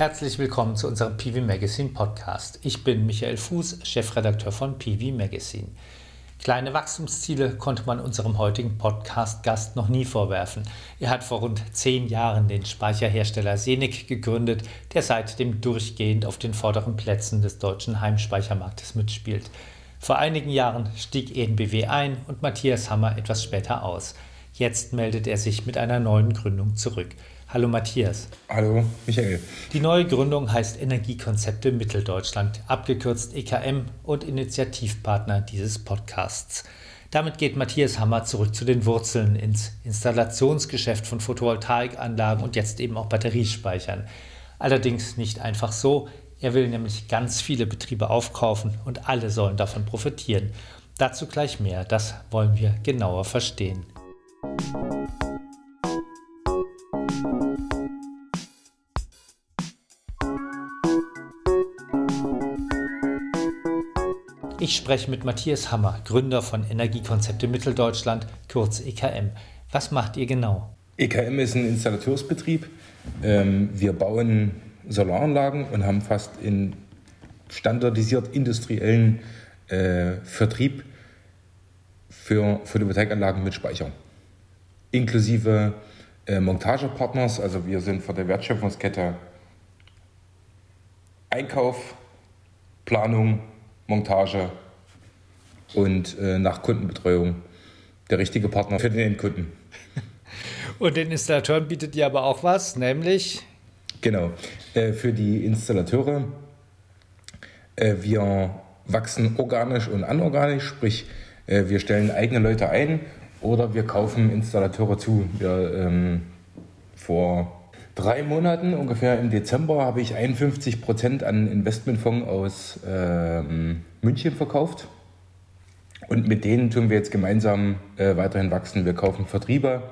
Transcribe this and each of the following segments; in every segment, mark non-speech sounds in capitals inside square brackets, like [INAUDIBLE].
Herzlich willkommen zu unserem PV Magazine Podcast. Ich bin Michael Fuß, Chefredakteur von PV Magazine. Kleine Wachstumsziele konnte man unserem heutigen Podcast-Gast noch nie vorwerfen. Er hat vor rund zehn Jahren den Speicherhersteller Senig gegründet, der seitdem durchgehend auf den vorderen Plätzen des deutschen Heimspeichermarktes mitspielt. Vor einigen Jahren stieg ENBW ein und Matthias Hammer etwas später aus. Jetzt meldet er sich mit einer neuen Gründung zurück. Hallo Matthias. Hallo Michael. Die neue Gründung heißt Energiekonzepte Mitteldeutschland, abgekürzt EKM und Initiativpartner dieses Podcasts. Damit geht Matthias Hammer zurück zu den Wurzeln ins Installationsgeschäft von Photovoltaikanlagen und jetzt eben auch Batteriespeichern. Allerdings nicht einfach so. Er will nämlich ganz viele Betriebe aufkaufen und alle sollen davon profitieren. Dazu gleich mehr, das wollen wir genauer verstehen. Ich spreche mit Matthias Hammer, Gründer von Energiekonzepte Mitteldeutschland, kurz EKM. Was macht ihr genau? EKM ist ein Installateursbetrieb. Ähm, wir bauen Solaranlagen und haben fast in standardisiert industriellen äh, Vertrieb für Photovoltaikanlagen mit Speicher. Inklusive äh, Montagepartners, also wir sind vor der Wertschöpfungskette Einkauf, Planung, Montage und äh, nach Kundenbetreuung der richtige Partner für den Endkunden. [LAUGHS] Und den Installateuren bietet ihr aber auch was, nämlich? Genau, äh, für die Installateure. Äh, wir wachsen organisch und anorganisch, sprich äh, wir stellen eigene Leute ein oder wir kaufen Installateure zu. Wir, ähm, vor drei Monaten, ungefähr im Dezember, habe ich 51 Prozent an Investmentfonds aus ähm, München verkauft. Und mit denen tun wir jetzt gemeinsam äh, weiterhin wachsen. Wir kaufen Vertrieber,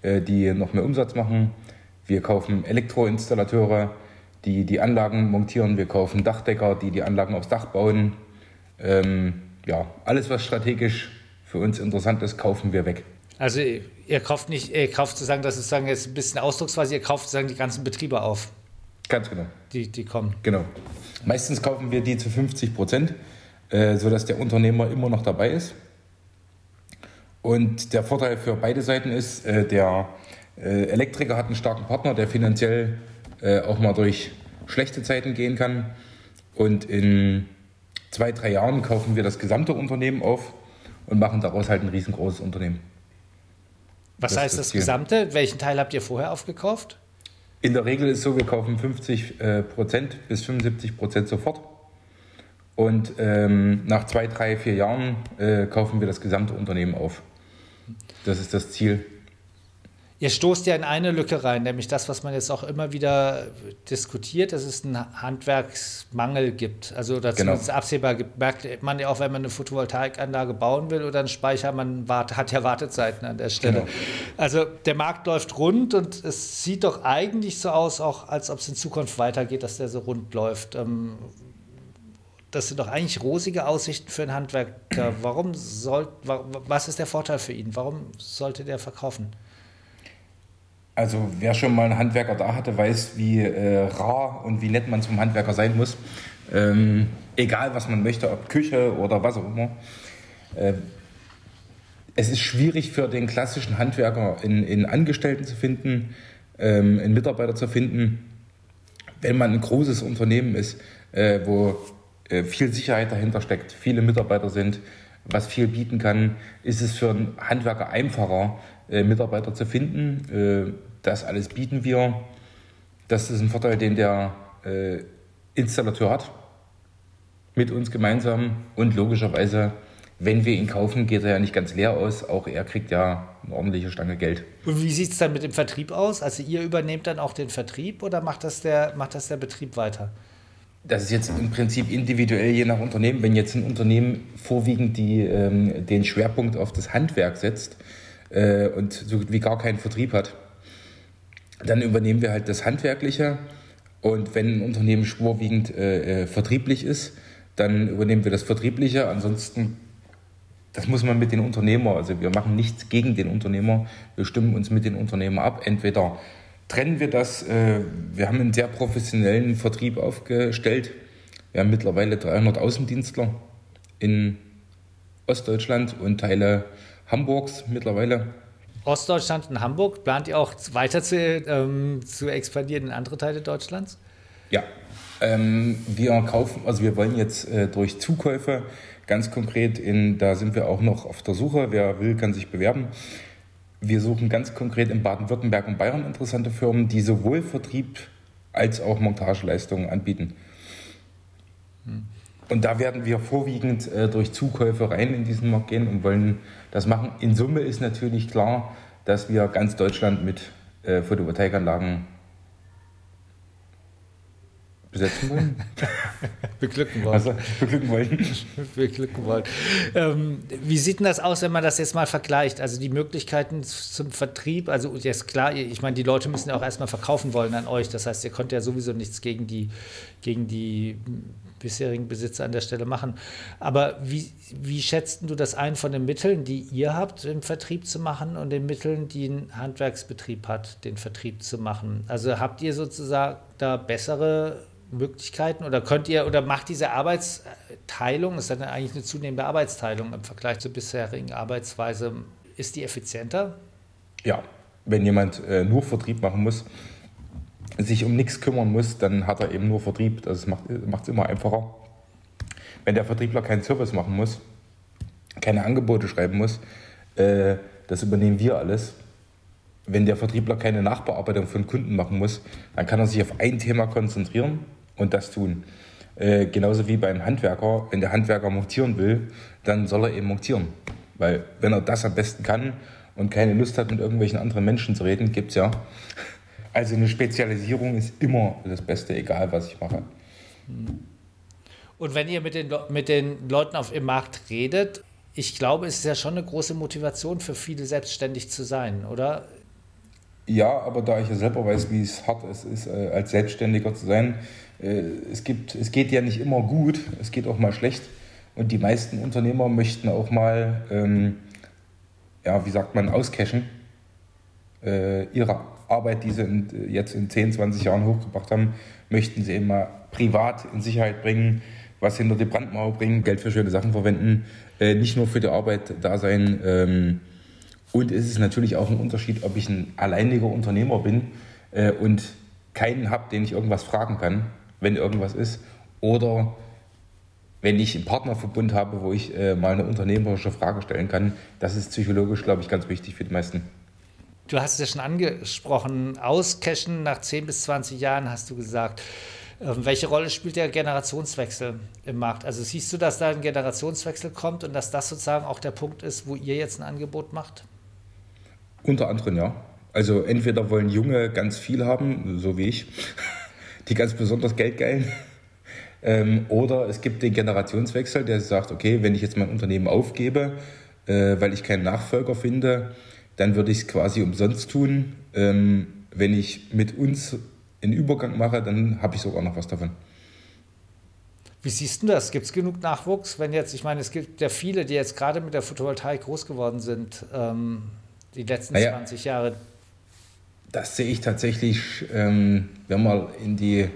äh, die noch mehr Umsatz machen. Wir kaufen Elektroinstallateure, die die Anlagen montieren. Wir kaufen Dachdecker, die die Anlagen aufs Dach bauen. Ähm, ja, alles, was strategisch für uns interessant ist, kaufen wir weg. Also ihr kauft nicht, ihr kauft sozusagen, das ist sozusagen jetzt ein bisschen ausdrucksweise, ihr kauft sozusagen die ganzen Betriebe auf. Ganz genau. Die, die kommen. Genau. Meistens kaufen wir die zu 50 Prozent, äh, sodass der Unternehmer immer noch dabei ist. Und der Vorteil für beide Seiten ist, äh, der äh, Elektriker hat einen starken Partner, der finanziell äh, auch mal durch schlechte Zeiten gehen kann. Und in zwei, drei Jahren kaufen wir das gesamte Unternehmen auf und machen daraus halt ein riesengroßes Unternehmen. Was das heißt das, Gesamte? Welchen Teil habt ihr vorher aufgekauft? In der Regel ist es so, wir kaufen 50 äh, Prozent bis 75 Prozent sofort. Und ähm, nach zwei, drei, vier Jahren äh, kaufen wir das gesamte Unternehmen auf. Das ist das Ziel. Ihr stoßt ja in eine Lücke rein, nämlich das, was man jetzt auch immer wieder diskutiert, dass es einen Handwerksmangel gibt. Also dazu genau. absehbar gibt, merkt man ja auch, wenn man eine Photovoltaikanlage bauen will oder einen Speicher, man wart, hat ja Wartezeiten an der Stelle. Genau. Also der Markt läuft rund und es sieht doch eigentlich so aus, auch als ob es in Zukunft weitergeht, dass der so rund läuft. Ähm, das sind doch eigentlich rosige Aussichten für einen Handwerker. Warum soll, was ist der Vorteil für ihn? Warum sollte der verkaufen? Also wer schon mal einen Handwerker da hatte, weiß, wie äh, rar und wie nett man zum Handwerker sein muss. Ähm, egal, was man möchte, ob Küche oder was auch immer. Äh, es ist schwierig für den klassischen Handwerker, in, in Angestellten zu finden, ähm, einen Mitarbeiter zu finden, wenn man ein großes Unternehmen ist, äh, wo äh, viel Sicherheit dahinter steckt, viele Mitarbeiter sind, was viel bieten kann, ist es für einen Handwerker einfacher, äh, Mitarbeiter zu finden. Das alles bieten wir. Das ist ein Vorteil, den der äh, Installateur hat mit uns gemeinsam. Und logischerweise, wenn wir ihn kaufen, geht er ja nicht ganz leer aus. Auch er kriegt ja eine ordentliche Stange Geld. Und wie sieht es dann mit dem Vertrieb aus? Also ihr übernehmt dann auch den Vertrieb oder macht das der, macht das der Betrieb weiter? Das ist jetzt im Prinzip individuell je nach Unternehmen. Wenn jetzt ein Unternehmen vorwiegend die, ähm, den Schwerpunkt auf das Handwerk setzt äh, und so wie gar keinen Vertrieb hat, dann übernehmen wir halt das Handwerkliche. Und wenn ein Unternehmen vorwiegend äh, äh, vertrieblich ist, dann übernehmen wir das Vertriebliche. Ansonsten, das muss man mit den Unternehmern, also wir machen nichts gegen den Unternehmer, wir stimmen uns mit den Unternehmern ab. Entweder trennen wir das. Äh, wir haben einen sehr professionellen Vertrieb aufgestellt. Wir haben mittlerweile 300 Außendienstler in Ostdeutschland und Teile Hamburgs mittlerweile. Ostdeutschland und Hamburg, plant ihr auch weiter zu, ähm, zu expandieren in andere Teile Deutschlands? Ja, ähm, wir kaufen, also wir wollen jetzt äh, durch Zukäufe ganz konkret in, da sind wir auch noch auf der Suche, wer will, kann sich bewerben. Wir suchen ganz konkret in Baden-Württemberg und Bayern interessante Firmen, die sowohl Vertrieb als auch Montageleistungen anbieten. Hm. Und da werden wir vorwiegend äh, durch Zukäufe rein in diesen Markt gehen und wollen das machen. In Summe ist natürlich klar, dass wir ganz Deutschland mit äh, Photovoltaikanlagen besetzen wollen. [LAUGHS] beglücken wollen. Also, beglücken wollen. [LAUGHS] beglücken wollen. Ähm, wie sieht denn das aus, wenn man das jetzt mal vergleicht? Also die Möglichkeiten zum Vertrieb, also jetzt klar, ich meine, die Leute müssen ja auch erstmal verkaufen wollen an euch. Das heißt, ihr könnt ja sowieso nichts gegen die, gegen die bisherigen Besitzer an der Stelle machen. Aber wie, wie schätzt du das ein von den Mitteln, die ihr habt, den Vertrieb zu machen und den Mitteln, die ein Handwerksbetrieb hat, den Vertrieb zu machen? Also habt ihr sozusagen da bessere Möglichkeiten oder könnt ihr oder macht diese Arbeitsteilung, ist dann eigentlich eine zunehmende Arbeitsteilung im Vergleich zur bisherigen Arbeitsweise, ist die effizienter? Ja, wenn jemand äh, nur Vertrieb machen muss, sich um nichts kümmern muss, dann hat er eben nur Vertrieb. Das macht es immer einfacher. Wenn der Vertriebler keinen Service machen muss, keine Angebote schreiben muss, äh, das übernehmen wir alles. Wenn der Vertriebler keine Nachbearbeitung von Kunden machen muss, dann kann er sich auf ein Thema konzentrieren und das tun. Äh, genauso wie beim Handwerker, wenn der Handwerker montieren will, dann soll er eben montieren. Weil wenn er das am besten kann und keine Lust hat, mit irgendwelchen anderen Menschen zu reden, gibt es ja, also eine Spezialisierung ist immer das Beste, egal was ich mache. Und wenn ihr mit den, mit den Leuten auf dem Markt redet, ich glaube, es ist ja schon eine große Motivation für viele, selbstständig zu sein, oder? Ja, aber da ich ja selber weiß, wie es hart ist, ist äh, als Selbstständiger zu sein, äh, es, gibt, es geht ja nicht immer gut, es geht auch mal schlecht. Und die meisten Unternehmer möchten auch mal, ähm, ja, wie sagt man, auscashen. Äh, ihre Arbeit, die sie in, jetzt in 10, 20 Jahren hochgebracht haben, möchten sie mal privat in Sicherheit bringen, was hinter die Brandmauer bringen, Geld für schöne Sachen verwenden, äh, nicht nur für die Arbeit da sein. Ähm, und es ist natürlich auch ein Unterschied, ob ich ein alleiniger Unternehmer bin äh, und keinen habe, den ich irgendwas fragen kann, wenn irgendwas ist, oder wenn ich einen Partnerverbund habe, wo ich äh, mal eine unternehmerische Frage stellen kann. Das ist psychologisch, glaube ich, ganz wichtig für die meisten. Du hast es ja schon angesprochen, auscashen nach 10 bis 20 Jahren, hast du gesagt. Ähm, welche Rolle spielt der Generationswechsel im Markt? Also siehst du, dass da ein Generationswechsel kommt und dass das sozusagen auch der Punkt ist, wo ihr jetzt ein Angebot macht? Unter anderem ja. Also entweder wollen Junge ganz viel haben, so wie ich, [LAUGHS] die ganz besonders Geld geilen. Ähm, oder es gibt den Generationswechsel, der sagt, okay, wenn ich jetzt mein Unternehmen aufgebe, äh, weil ich keinen Nachfolger finde, dann würde ich es quasi umsonst tun. Ähm, wenn ich mit uns einen Übergang mache, dann habe ich sogar noch was davon. Wie siehst du das? Gibt es genug Nachwuchs? Wenn jetzt, ich meine, es gibt ja viele, die jetzt gerade mit der Photovoltaik groß geworden sind, ähm, die letzten naja, 20 Jahre. Das sehe ich tatsächlich, ähm, wenn man in die,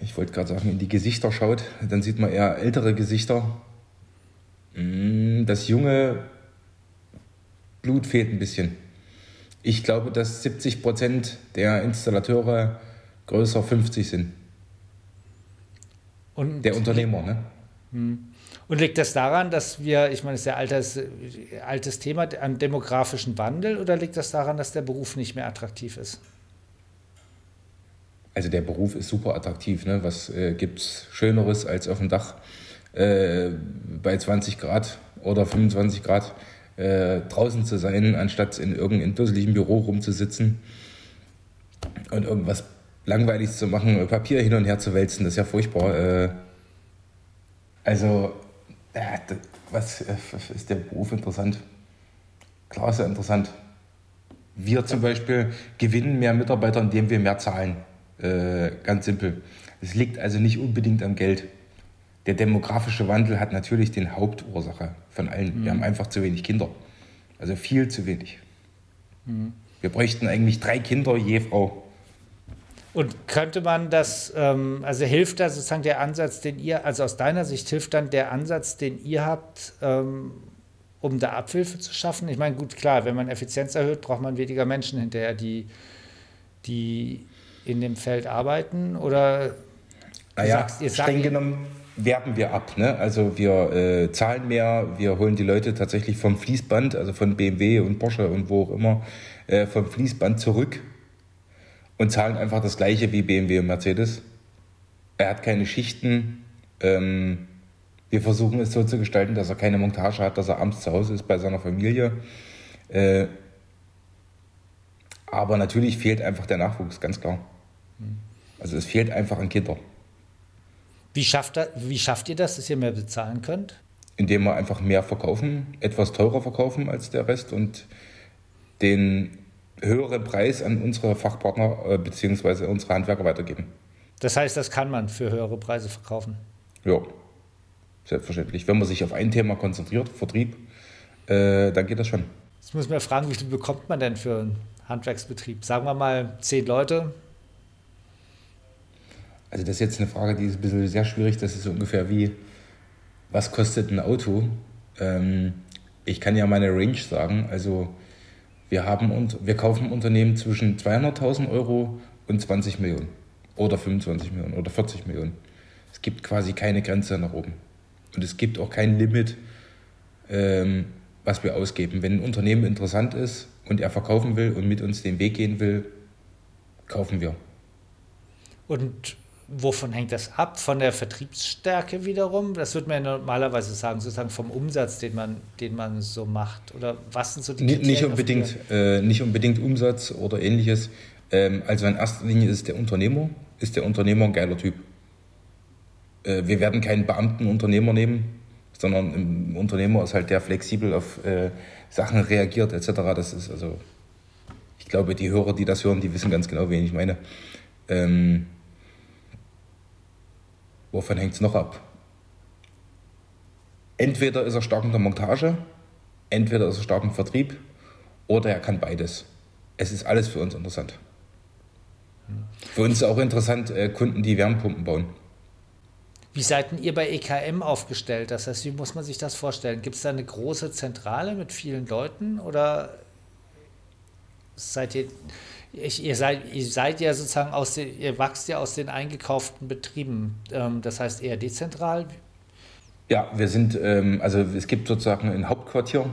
ich wollte gerade sagen, in die Gesichter schaut, dann sieht man eher ältere Gesichter. Mm, das junge Blut fehlt ein bisschen. Ich glaube, dass 70 Prozent der Installateure größer 50 sind. Und der Unternehmer, ne? Hm. Und liegt das daran, dass wir, ich meine, es ist ja altes, altes Thema, am demografischen Wandel oder liegt das daran, dass der Beruf nicht mehr attraktiv ist? Also der Beruf ist super attraktiv. Ne? Was äh, gibt es Schöneres als auf dem Dach äh, bei 20 Grad oder 25 Grad äh, draußen zu sein, anstatt in irgendeinem dusseligen Büro rumzusitzen und irgendwas Langweiliges zu machen, Papier hin und her zu wälzen, das ist ja furchtbar. Äh, also, äh, was ist der Beruf interessant? Klar ist er interessant. Wir zum Beispiel gewinnen mehr Mitarbeiter, indem wir mehr zahlen. Äh, ganz simpel. Es liegt also nicht unbedingt am Geld der demografische Wandel hat natürlich den Hauptursache von allen. Mhm. Wir haben einfach zu wenig Kinder. Also viel zu wenig. Mhm. Wir bräuchten eigentlich drei Kinder je Frau. Und könnte man das, ähm, also hilft da sozusagen der Ansatz, den ihr, also aus deiner Sicht hilft dann der Ansatz, den ihr habt, ähm, um da Abhilfe zu schaffen? Ich meine, gut, klar, wenn man Effizienz erhöht, braucht man weniger Menschen hinterher, die, die in dem Feld arbeiten? Oder naja, sagst, ihr streng genommen werben wir ab. Ne? Also wir äh, zahlen mehr, wir holen die Leute tatsächlich vom Fließband, also von BMW und Porsche und wo auch immer, äh, vom Fließband zurück und zahlen einfach das gleiche wie BMW und Mercedes. Er hat keine Schichten. Ähm, wir versuchen es so zu gestalten, dass er keine Montage hat, dass er abends zu Hause ist bei seiner Familie. Äh, aber natürlich fehlt einfach der Nachwuchs, ganz klar. Also es fehlt einfach an Kindern. Wie schafft, wie schafft ihr das, dass ihr mehr bezahlen könnt? Indem wir einfach mehr verkaufen, etwas teurer verkaufen als der Rest und den höheren Preis an unsere Fachpartner äh, bzw. unsere Handwerker weitergeben. Das heißt, das kann man für höhere Preise verkaufen? Ja, selbstverständlich. Wenn man sich auf ein Thema konzentriert, Vertrieb, äh, dann geht das schon. Jetzt muss man fragen, wie viel bekommt man denn für einen Handwerksbetrieb? Sagen wir mal zehn Leute, also das ist jetzt eine Frage, die ist ein bisschen sehr schwierig. Das ist so ungefähr wie, was kostet ein Auto? Ähm, ich kann ja meine Range sagen. Also wir, haben und, wir kaufen Unternehmen zwischen 200.000 Euro und 20 Millionen. Oder 25 Millionen oder 40 Millionen. Es gibt quasi keine Grenze nach oben. Und es gibt auch kein Limit, ähm, was wir ausgeben. Wenn ein Unternehmen interessant ist und er verkaufen will und mit uns den Weg gehen will, kaufen wir. Und Wovon hängt das ab? Von der Vertriebsstärke wiederum? Das würde man ja normalerweise sagen, sozusagen vom Umsatz, den man, den man so macht. Oder was sind so die Kriterien Nicht unbedingt, äh, nicht unbedingt Umsatz oder ähnliches. Ähm, also in erster Linie ist der Unternehmer, ist der Unternehmer ein geiler Typ. Äh, wir werden keinen Beamtenunternehmer nehmen, sondern ein Unternehmer ist halt der flexibel auf äh, Sachen reagiert etc. Das ist also, ich glaube, die Hörer, die das hören, die wissen ganz genau, wen ich meine. Ähm, Wovon hängt es noch ab? Entweder ist er stark in der Montage, entweder ist er stark im Vertrieb oder er kann beides. Es ist alles für uns interessant. Für uns ist auch interessant, äh, Kunden, die Wärmepumpen bauen. Wie seid ihr bei EKM aufgestellt? Das heißt, wie muss man sich das vorstellen? Gibt es da eine große Zentrale mit vielen Leuten oder seid ihr ich, ihr, seid, ihr seid ja sozusagen aus den, ihr wachst ja aus den eingekauften Betrieben. Ähm, das heißt eher dezentral. Ja, wir sind, ähm, also es gibt sozusagen ein Hauptquartier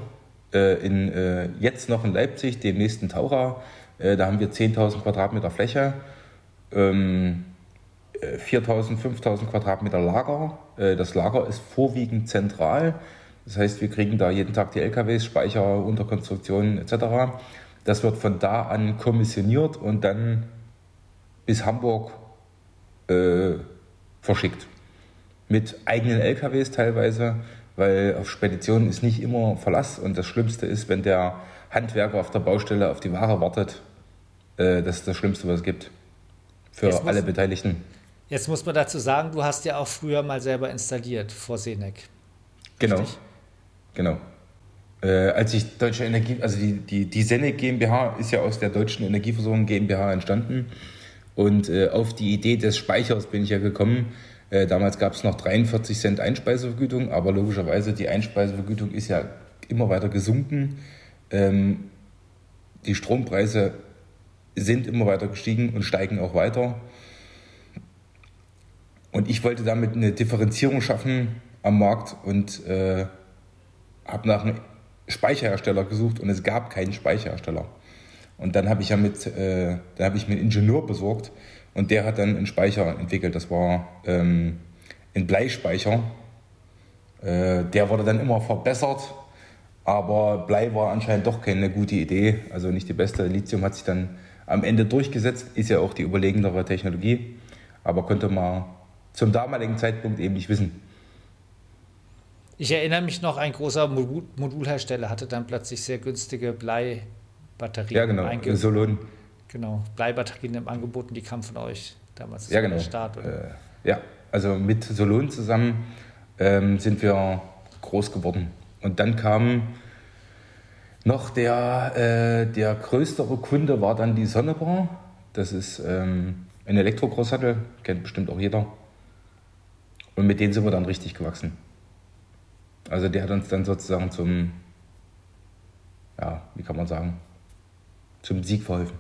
äh, in, äh, jetzt noch in Leipzig, dem nächsten Taucher. Äh, da haben wir 10.000 Quadratmeter Fläche, ähm, 4.000, äh, 5.000 Quadratmeter Lager. Äh, das Lager ist vorwiegend zentral. Das heißt, wir kriegen da jeden Tag die LKWs, Speicher, Unterkonstruktionen etc. Das wird von da an kommissioniert und dann bis Hamburg äh, verschickt. Mit eigenen LKWs teilweise, weil auf Speditionen ist nicht immer Verlass und das Schlimmste ist, wenn der Handwerker auf der Baustelle auf die Ware wartet. Äh, das ist das Schlimmste, was es gibt. Für muss, alle Beteiligten. Jetzt muss man dazu sagen, du hast ja auch früher mal selber installiert vor Senec. Genau. Genau. Äh, als ich Deutsche Energie, also die, die, die Senec GmbH ist ja aus der Deutschen Energieversorgung GmbH entstanden. Und äh, auf die Idee des Speichers bin ich ja gekommen. Äh, damals gab es noch 43 Cent Einspeisevergütung, aber logischerweise die Einspeisevergütung ist ja immer weiter gesunken. Ähm, die Strompreise sind immer weiter gestiegen und steigen auch weiter. Und ich wollte damit eine Differenzierung schaffen am Markt und äh, habe nach einem Speicherhersteller gesucht und es gab keinen Speicherhersteller. Und dann habe ich ja mit, äh, dann habe ich mir einen Ingenieur besorgt und der hat dann einen Speicher entwickelt. Das war ähm, ein Bleispeicher. Äh, der wurde dann immer verbessert, aber Blei war anscheinend doch keine gute Idee, also nicht die beste. Lithium hat sich dann am Ende durchgesetzt, ist ja auch die überlegendere Technologie, aber konnte man zum damaligen Zeitpunkt eben nicht wissen. Ich erinnere mich noch, ein großer Modul Modulhersteller hatte dann plötzlich sehr günstige Bleibatterien. Ja, genau, Solon. Genau, Bleibatterien im Angebot und die kamen von euch damals. Ja, genau. Start, äh, ja, also mit Solon zusammen ähm, sind wir groß geworden. Und dann kam Noch der, äh, der größere Kunde war dann die Sonnebar. Das ist ähm, ein Elektro-Großhandel, kennt bestimmt auch jeder. Und mit denen sind wir dann richtig gewachsen. Also der hat uns dann sozusagen zum, ja, wie kann man sagen, zum Sieg verholfen.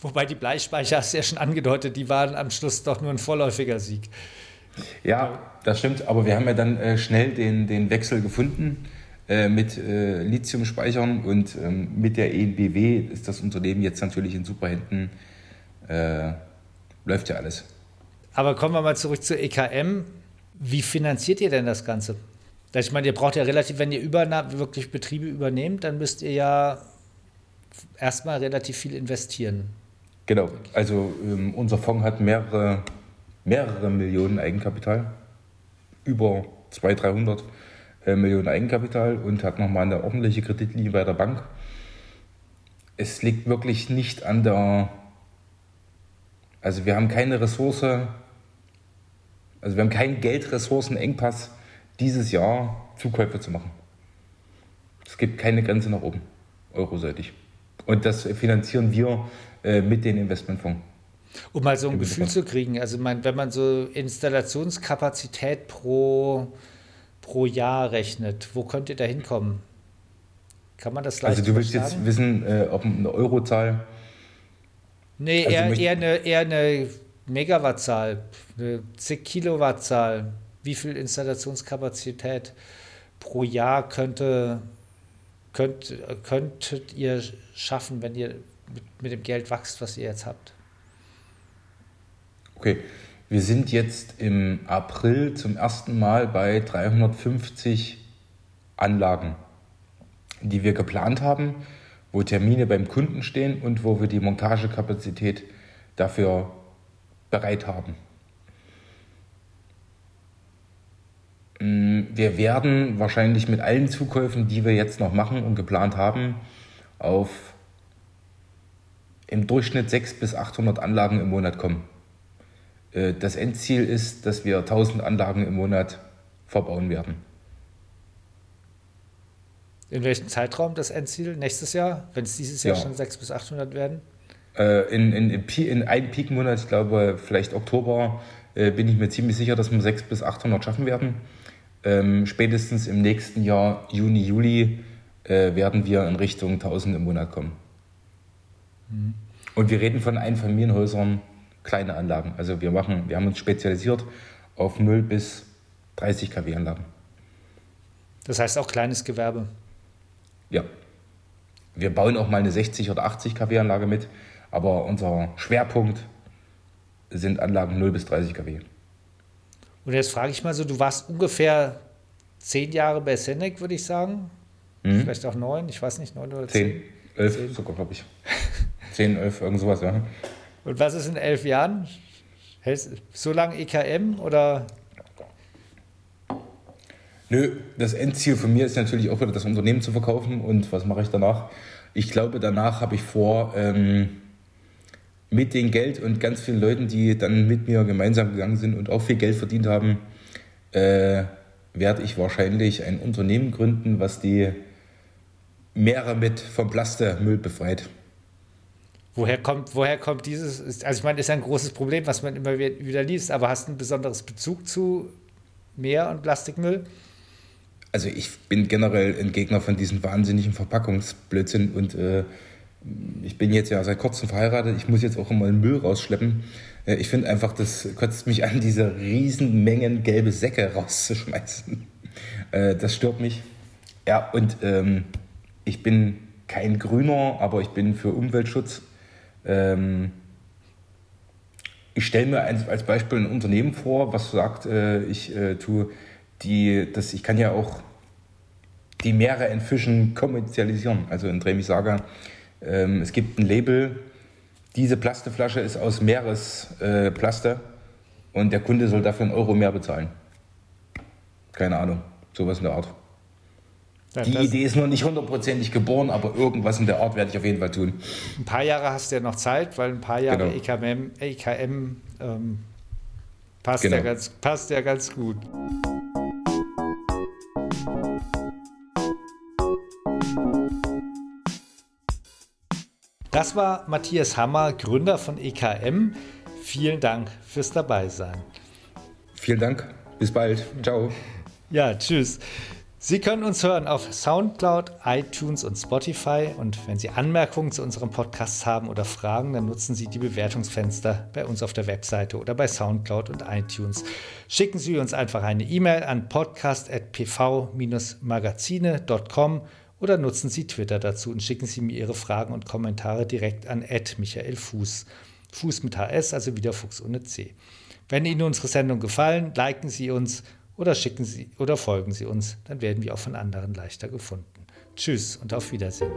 Wobei die Bleispeicher, hast du ja schon angedeutet, die waren am Schluss doch nur ein vorläufiger Sieg. Ja, das stimmt, aber wir haben ja dann äh, schnell den, den Wechsel gefunden äh, mit äh, Lithiumspeichern und ähm, mit der ENBW ist das Unternehmen jetzt natürlich in super Händen. Äh, läuft ja alles. Aber kommen wir mal zurück zur EKM. Wie finanziert ihr denn das Ganze? Ich meine, ihr braucht ja relativ, wenn ihr überna wirklich Betriebe übernehmt, dann müsst ihr ja erstmal relativ viel investieren. Genau, also ähm, unser Fonds hat mehrere, mehrere Millionen Eigenkapital, über 200, 300 äh, Millionen Eigenkapital und hat nochmal eine ordentliche Kreditlinie bei der Bank. Es liegt wirklich nicht an der, also wir haben keine Ressource, also wir haben keinen Geldressourcenengpass dieses Jahr Zukäufe zu machen. Es gibt keine Grenze nach oben, euroseitig. Und das finanzieren wir äh, mit den Investmentfonds. Um mal so ein Gefühl zu kriegen, also mein, wenn man so Installationskapazität pro, pro Jahr rechnet, wo könnt ihr da hinkommen? Kann man das leicht Also du willst jetzt wissen, äh, ob eine Eurozahl? Nee, also eher, eher, eine, eher eine Megawattzahl, eine zig Kilowattzahl. Wie viel Installationskapazität pro Jahr könnte, könnt, könntet ihr schaffen, wenn ihr mit, mit dem Geld wächst, was ihr jetzt habt? Okay, wir sind jetzt im April zum ersten Mal bei 350 Anlagen, die wir geplant haben, wo Termine beim Kunden stehen und wo wir die Montagekapazität dafür bereit haben. Wir werden wahrscheinlich mit allen Zukäufen, die wir jetzt noch machen und geplant haben, auf im Durchschnitt 600 bis 800 Anlagen im Monat kommen. Äh, das Endziel ist, dass wir 1000 Anlagen im Monat verbauen werden. In welchem Zeitraum das Endziel? Nächstes Jahr, wenn es dieses Jahr ja. schon 600 bis 800 werden? Äh, in, in, in einem Peak-Monat, ich glaube vielleicht Oktober, äh, bin ich mir ziemlich sicher, dass wir 600 bis 800 schaffen werden. Ähm, spätestens im nächsten Jahr, Juni, Juli, werden wir in Richtung 1000 im Monat kommen. Mhm. Und wir reden von Einfamilienhäusern, kleine Anlagen. Also wir machen, wir haben uns spezialisiert auf 0 bis 30 kW Anlagen. Das heißt auch kleines Gewerbe. Ja. Wir bauen auch mal eine 60 oder 80 kW Anlage mit, aber unser Schwerpunkt sind Anlagen 0 bis 30 kW. Und jetzt frage ich mal so, du warst ungefähr zehn Jahre bei Senec, würde ich sagen. Mhm. Vielleicht auch neun, ich weiß nicht, neun oder zehn. Zehn, elf zehn. sogar, glaube ich. zehn, elf, irgend sowas, ja. Und was ist in elf Jahren? So lange EKM oder? Nö, das Endziel von mir ist natürlich auch wieder das Unternehmen zu verkaufen. Und was mache ich danach? Ich glaube, danach habe ich vor, ähm, mit dem Geld und ganz vielen Leuten, die dann mit mir gemeinsam gegangen sind und auch viel Geld verdient haben, äh, werde ich wahrscheinlich ein Unternehmen gründen, was die Meere mit vom Plastikmüll befreit. Woher kommt, woher kommt dieses? Also ich meine, ist ein großes Problem, was man immer wieder liest, aber hast du einen besonderen Bezug zu Meer- und Plastikmüll? Also ich bin generell ein Gegner von diesem wahnsinnigen Verpackungsblödsinn und äh, ich bin jetzt ja seit kurzem verheiratet, ich muss jetzt auch immer den Müll rausschleppen. Äh, ich finde einfach, das kotzt mich an, diese riesen Mengen gelbe Säcke rauszuschmeißen. Äh, das stört mich. Ja, und ähm, ich bin kein Grüner, aber ich bin für Umweltschutz ähm, ich stelle mir als, Beispiel ein Unternehmen vor, was sagt, äh, ich äh, tue die, das, ich kann ja auch die Meere entfischen kommerzialisieren. Also indem ich sage, ähm, es gibt ein Label, diese Plasteflasche ist aus Meeresplaste äh, und der Kunde soll dafür einen Euro mehr bezahlen. Keine Ahnung, sowas in der Art. Ja, die Idee ist noch nicht hundertprozentig geboren, aber irgendwas in der Art werde ich auf jeden Fall tun. Ein paar Jahre hast du ja noch Zeit, weil ein paar Jahre genau. EKM, EKM ähm, passt, genau. ja ganz, passt ja ganz gut. Das war Matthias Hammer, Gründer von EKM. Vielen Dank fürs Dabeisein. Vielen Dank. Bis bald. Ciao. Ja, tschüss. Sie können uns hören auf SoundCloud, iTunes und Spotify. Und wenn Sie Anmerkungen zu unserem Podcast haben oder Fragen, dann nutzen Sie die Bewertungsfenster bei uns auf der Webseite oder bei SoundCloud und iTunes. Schicken Sie uns einfach eine E-Mail an podcast.pv-magazine.com oder nutzen Sie Twitter dazu und schicken Sie mir Ihre Fragen und Kommentare direkt an Michael Fuß. Fuß mit HS, also wieder Fuchs ohne C. Wenn Ihnen unsere Sendung gefallen, liken Sie uns oder schicken Sie oder folgen Sie uns, dann werden wir auch von anderen leichter gefunden. Tschüss und auf Wiedersehen.